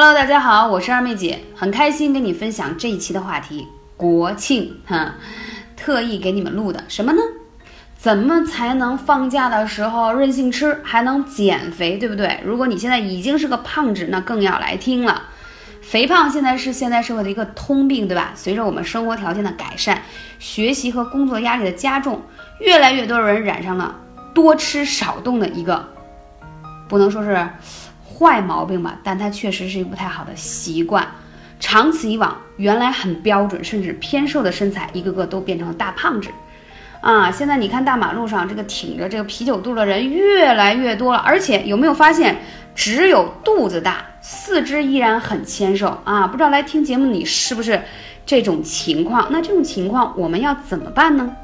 Hello，大家好，我是二妹姐，很开心跟你分享这一期的话题。国庆哈，特意给你们录的什么呢？怎么才能放假的时候任性吃，还能减肥，对不对？如果你现在已经是个胖子，那更要来听了。肥胖现在是现代社会的一个通病，对吧？随着我们生活条件的改善，学习和工作压力的加重，越来越多的人染上了多吃少动的一个，不能说是。坏毛病吧，但它确实是一个不太好的习惯。长此以往，原来很标准甚至偏瘦的身材，一个个都变成了大胖子。啊，现在你看大马路上这个挺着这个啤酒肚的人越来越多了，而且有没有发现，只有肚子大，四肢依然很纤瘦啊？不知道来听节目你是不是这种情况？那这种情况我们要怎么办呢？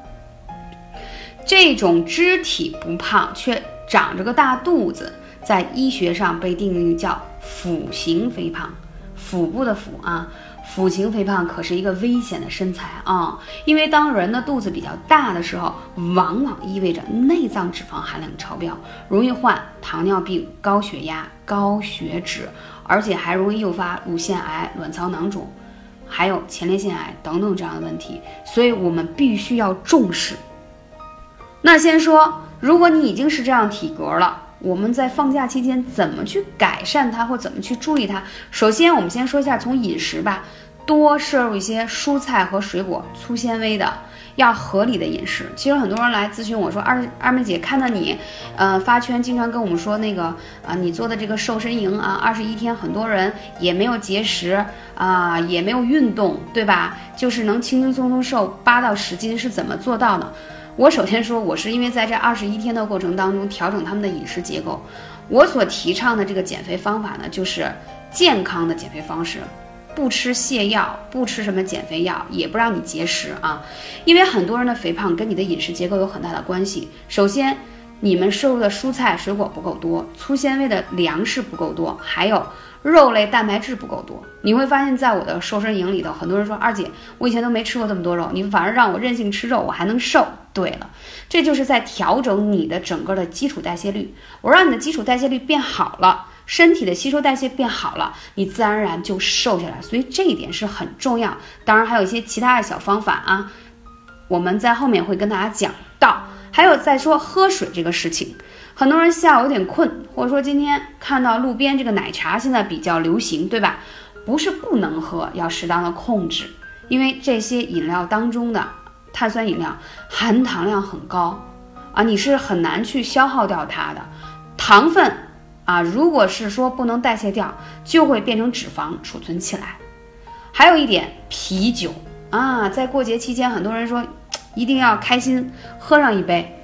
这种肢体不胖却长着个大肚子。在医学上被定义叫腹型肥胖，腹部的腹啊，腹型肥胖可是一个危险的身材啊，因为当人的肚子比较大的时候，往往意味着内脏脂肪含量超标，容易患糖尿病、高血压、高血脂，而且还容易诱发乳腺癌、卵巢囊肿，还有前列腺癌等等这样的问题，所以我们必须要重视。那先说，如果你已经是这样体格了。我们在放假期间怎么去改善它，或怎么去注意它？首先，我们先说一下从饮食吧，多摄入一些蔬菜和水果，粗纤维的，要合理的饮食。其实很多人来咨询我说，二二妹姐看到你，呃，发圈经常跟我们说那个啊，你做的这个瘦身营啊，二十一天，很多人也没有节食啊，也没有运动，对吧？就是能轻轻松松瘦八到十斤，是怎么做到的？我首先说，我是因为在这二十一天的过程当中调整他们的饮食结构。我所提倡的这个减肥方法呢，就是健康的减肥方式，不吃泻药，不吃什么减肥药，也不让你节食啊。因为很多人的肥胖跟你的饮食结构有很大的关系。首先，你们摄入的蔬菜水果不够多，粗纤维的粮食不够多，还有。肉类蛋白质不够多，你会发现在我的瘦身营里头，很多人说二姐，我以前都没吃过这么多肉，你反而让我任性吃肉，我还能瘦。对了，这就是在调整你的整个的基础代谢率，我让你的基础代谢率变好了，身体的吸收代谢变好了，你自然而然就瘦下来。所以这一点是很重要。当然还有一些其他的小方法啊，我们在后面会跟大家讲到。还有再说喝水这个事情。很多人下午有点困，或者说今天看到路边这个奶茶现在比较流行，对吧？不是不能喝，要适当的控制，因为这些饮料当中的碳酸饮料含糖量很高啊，你是很难去消耗掉它的糖分啊。如果是说不能代谢掉，就会变成脂肪储存起来。还有一点，啤酒啊，在过节期间，很多人说一定要开心喝上一杯。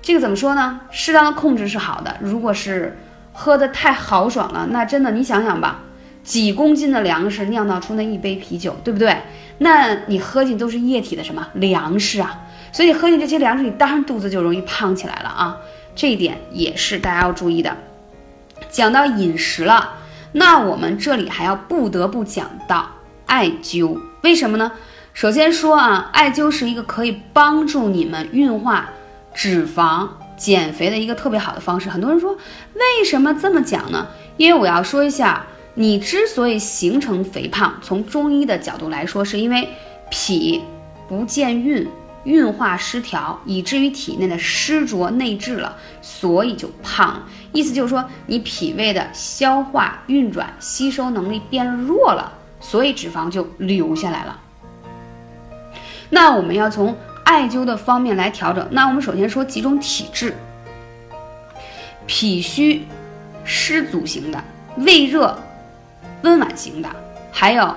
这个怎么说呢？适当的控制是好的。如果是喝的太豪爽了，那真的你想想吧，几公斤的粮食酿造出那一杯啤酒，对不对？那你喝进都是液体的什么粮食啊？所以喝进这些粮食，你当然肚子就容易胖起来了啊。这一点也是大家要注意的。讲到饮食了，那我们这里还要不得不讲到艾灸。为什么呢？首先说啊，艾灸是一个可以帮助你们运化。脂肪减肥的一个特别好的方式，很多人说为什么这么讲呢？因为我要说一下，你之所以形成肥胖，从中医的角度来说，是因为脾不健运，运化失调，以至于体内的湿浊内滞了，所以就胖。意思就是说，你脾胃的消化、运转、吸收能力变弱了，所以脂肪就留下来了。那我们要从。艾灸的方面来调整，那我们首先说几种体质：脾虚湿阻型的、胃热温婉型的，还有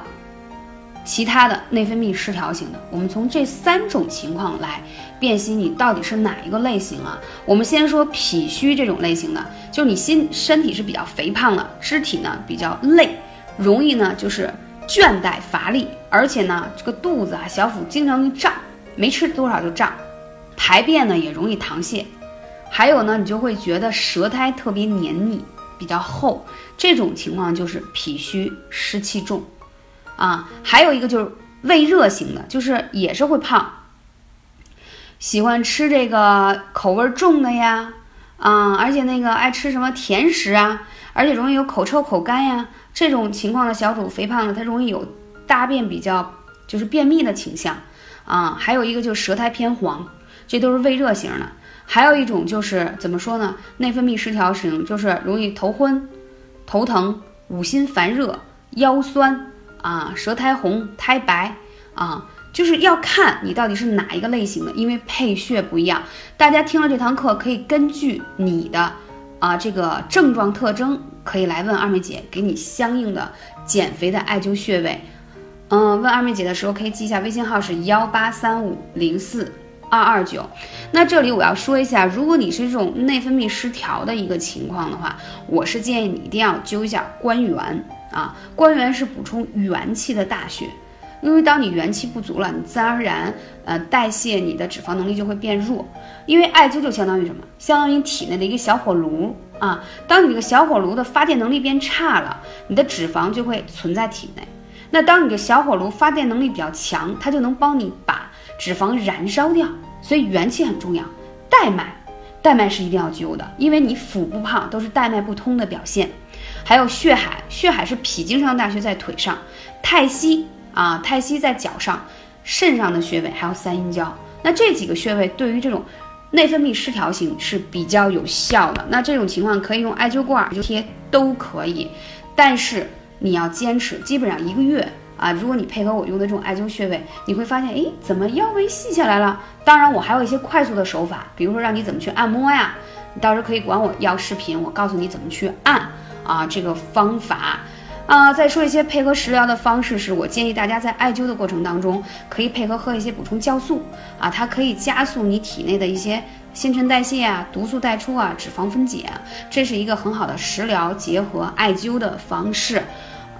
其他的内分泌失调型的。我们从这三种情况来辨析你到底是哪一个类型啊？我们先说脾虚这种类型的，就是你心身体是比较肥胖的，肢体呢比较累，容易呢就是倦怠乏力，而且呢这个肚子啊小腹经常会胀。没吃多少就胀，排便呢也容易溏泻，还有呢，你就会觉得舌苔特别黏腻，比较厚，这种情况就是脾虚湿气重，啊，还有一个就是胃热型的，就是也是会胖，喜欢吃这个口味重的呀，啊，而且那个爱吃什么甜食啊，而且容易有口臭、口干呀这种情况的小主肥胖呢，它容易有大便比较就是便秘的倾向啊。还有一个就是舌苔偏黄，这都是胃热型的。还有一种就是怎么说呢？内分泌失调型，就是容易头昏、头疼、五心烦热、腰酸啊、舌苔红、苔白啊。就是要看你到底是哪一个类型的，因为配穴不一样。大家听了这堂课，可以根据你的啊这个症状特征，可以来问二妹姐，给你相应的减肥的艾灸穴位。嗯，问二妹姐的时候可以记一下微信号是幺八三五零四二二九。那这里我要说一下，如果你是这种内分泌失调的一个情况的话，我是建议你一定要灸一下关元啊，关元是补充元气的大穴。因为当你元气不足了，你自然而然，呃，代谢你的脂肪能力就会变弱。因为艾灸就相当于什么？相当于体内的一个小火炉啊。当你这个小火炉的发电能力变差了，你的脂肪就会存在体内。那当你的小火炉发电能力比较强，它就能帮你把脂肪燃烧掉。所以元气很重要。带脉，带脉是一定要灸的，因为你腹部胖都是带脉不通的表现。还有血海，血海是脾经上大穴在腿上，太溪。啊，太溪在脚上，肾上的穴位还有三阴交，那这几个穴位对于这种内分泌失调型是比较有效的。那这种情况可以用艾灸罐、灸贴都可以，但是你要坚持，基本上一个月啊。如果你配合我用的这种艾灸穴位，你会发现，哎，怎么腰围细下来了？当然，我还有一些快速的手法，比如说让你怎么去按摩呀，你到时候可以管我要视频，我告诉你怎么去按啊，这个方法。啊，再说一些配合食疗的方式，是我建议大家在艾灸的过程当中，可以配合喝一些补充酵素啊，它可以加速你体内的一些新陈代谢啊、毒素代出啊、脂肪分解，这是一个很好的食疗结合艾灸的方式。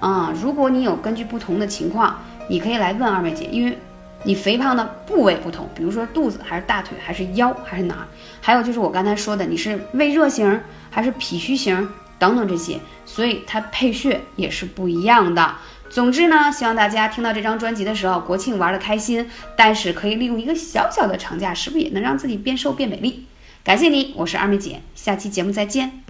啊，如果你有根据不同的情况，你可以来问二妹姐，因为你肥胖的部位不同，比如说肚子还是大腿还是腰还是哪儿，还有就是我刚才说的，你是胃热型还是脾虚型。等等这些，所以它配穴也是不一样的。总之呢，希望大家听到这张专辑的时候，国庆玩的开心，但是可以利用一个小小的长假，是不是也能让自己变瘦变美丽？感谢你，我是二妹姐，下期节目再见。